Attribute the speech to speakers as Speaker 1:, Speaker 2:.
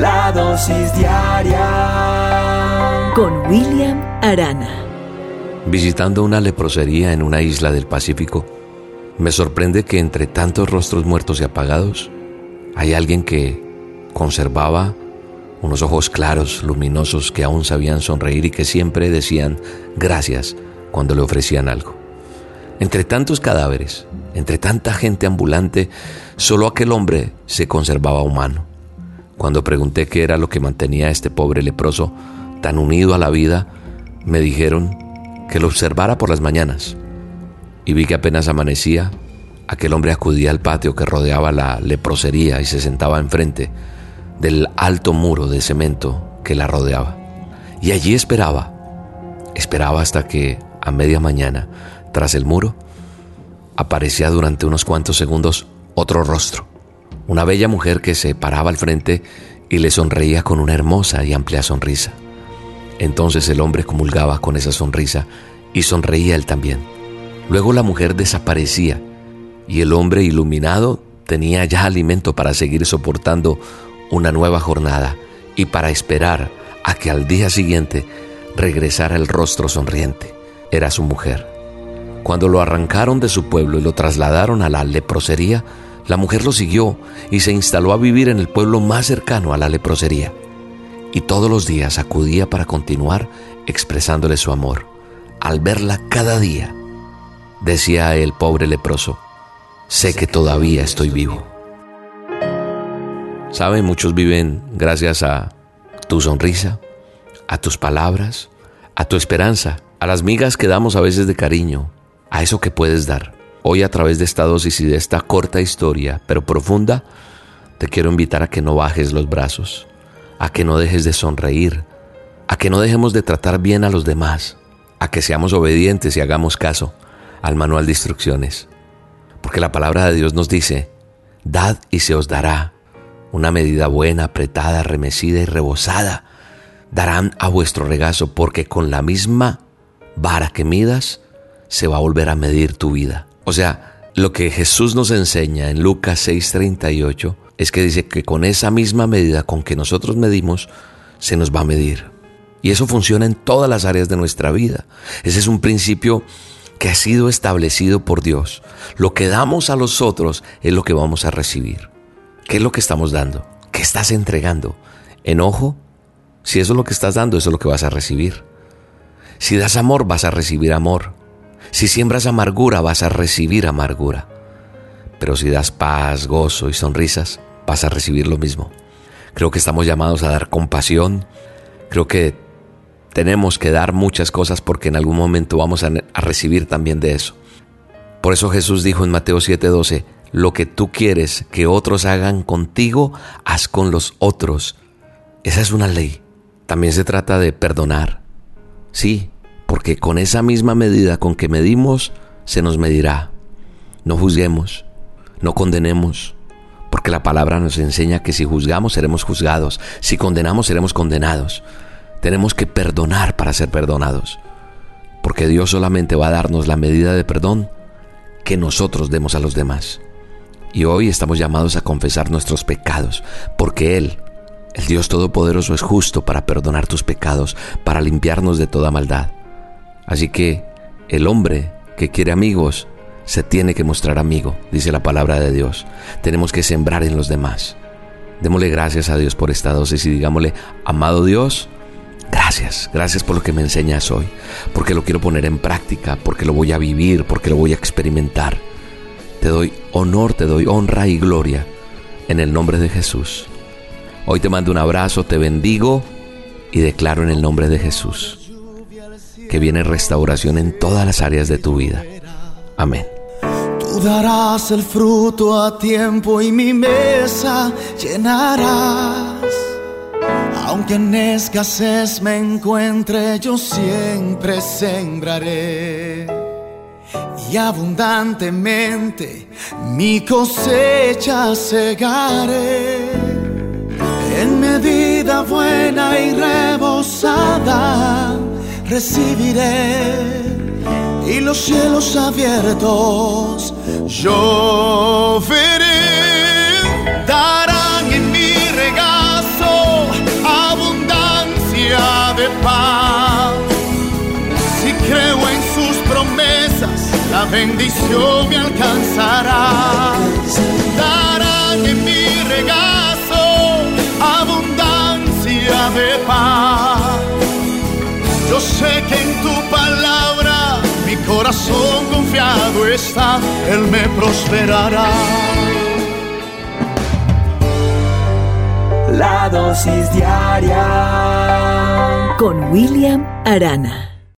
Speaker 1: La dosis diaria
Speaker 2: con William Arana.
Speaker 3: Visitando una leprosería en una isla del Pacífico, me sorprende que entre tantos rostros muertos y apagados, hay alguien que conservaba unos ojos claros, luminosos, que aún sabían sonreír y que siempre decían gracias cuando le ofrecían algo. Entre tantos cadáveres, entre tanta gente ambulante, solo aquel hombre se conservaba humano. Cuando pregunté qué era lo que mantenía a este pobre leproso tan unido a la vida, me dijeron que lo observara por las mañanas. Y vi que apenas amanecía, aquel hombre acudía al patio que rodeaba la leprosería y se sentaba enfrente del alto muro de cemento que la rodeaba. Y allí esperaba, esperaba hasta que a media mañana, tras el muro, aparecía durante unos cuantos segundos otro rostro, una bella mujer que se paraba al frente y le sonreía con una hermosa y amplia sonrisa. Entonces el hombre comulgaba con esa sonrisa y sonreía él también. Luego la mujer desaparecía y el hombre iluminado tenía ya alimento para seguir soportando una nueva jornada y para esperar a que al día siguiente regresara el rostro sonriente. Era su mujer. Cuando lo arrancaron de su pueblo y lo trasladaron a la leprosería, la mujer lo siguió y se instaló a vivir en el pueblo más cercano a la leprosería y todos los días acudía para continuar expresándole su amor. Al verla cada día, decía el pobre leproso, sé que todavía estoy vivo. Sabe, muchos viven gracias a tu sonrisa, a tus palabras, a tu esperanza, a las migas que damos a veces de cariño, a eso que puedes dar. Hoy a través de esta dosis y de esta corta historia, pero profunda, te quiero invitar a que no bajes los brazos, a que no dejes de sonreír, a que no dejemos de tratar bien a los demás, a que seamos obedientes y hagamos caso al manual de instrucciones. Porque la palabra de Dios nos dice, dad y se os dará una medida buena, apretada, remecida y rebosada. Darán a vuestro regazo porque con la misma vara que midas se va a volver a medir tu vida. O sea, lo que Jesús nos enseña en Lucas 6:38 es que dice que con esa misma medida con que nosotros medimos, se nos va a medir. Y eso funciona en todas las áreas de nuestra vida. Ese es un principio que ha sido establecido por Dios. Lo que damos a los otros es lo que vamos a recibir. ¿Qué es lo que estamos dando? ¿Qué estás entregando? ¿Enojo? Si eso es lo que estás dando, eso es lo que vas a recibir. Si das amor, vas a recibir amor. Si siembras amargura, vas a recibir amargura. Pero si das paz, gozo y sonrisas, vas a recibir lo mismo. Creo que estamos llamados a dar compasión. Creo que tenemos que dar muchas cosas porque en algún momento vamos a, recibir también de eso. Por eso Jesús dijo en Mateo 7:12, lo que tú quieres que otros hagan contigo, haz con los otros. Esa es una ley. También se trata de perdonar. Sí, porque con esa misma medida con que medimos, se nos medirá. No juzguemos, no condenemos, porque la palabra nos enseña que si juzgamos seremos juzgados, si condenamos seremos condenados. Tenemos que perdonar para ser perdonados, porque Dios solamente va a darnos la medida de perdón que nosotros demos a los demás. Y hoy estamos llamados a confesar nuestros pecados, porque Él, el Dios Todopoderoso, es justo para perdonar tus pecados, para limpiarnos de toda maldad. Así que el hombre que quiere amigos se tiene que mostrar amigo, dice la palabra de Dios. Tenemos que sembrar en los demás. Démosle gracias a Dios por esta dosis y digámosle, amado Dios, gracias, gracias por lo que me enseñas hoy, porque lo quiero poner en práctica, porque lo voy a vivir, porque lo voy a experimentar. Te doy honor, te doy honra y gloria en el nombre de Jesús. Hoy te mando un abrazo, te bendigo y declaro en el nombre de Jesús que viene restauración en todas las áreas de tu vida. Amén
Speaker 1: darás el fruto a tiempo y mi mesa llenarás. Aunque en escasez me encuentre, yo siempre sembraré. Y abundantemente mi cosecha segaré. En medida buena y rebosada recibiré. Y los cielos abiertos yo veré. Darán en mi regazo abundancia de paz. Si creo en sus promesas, la bendición me alcanzará. Está, Él me prosperará.
Speaker 2: La dosis diaria
Speaker 4: con William Arana.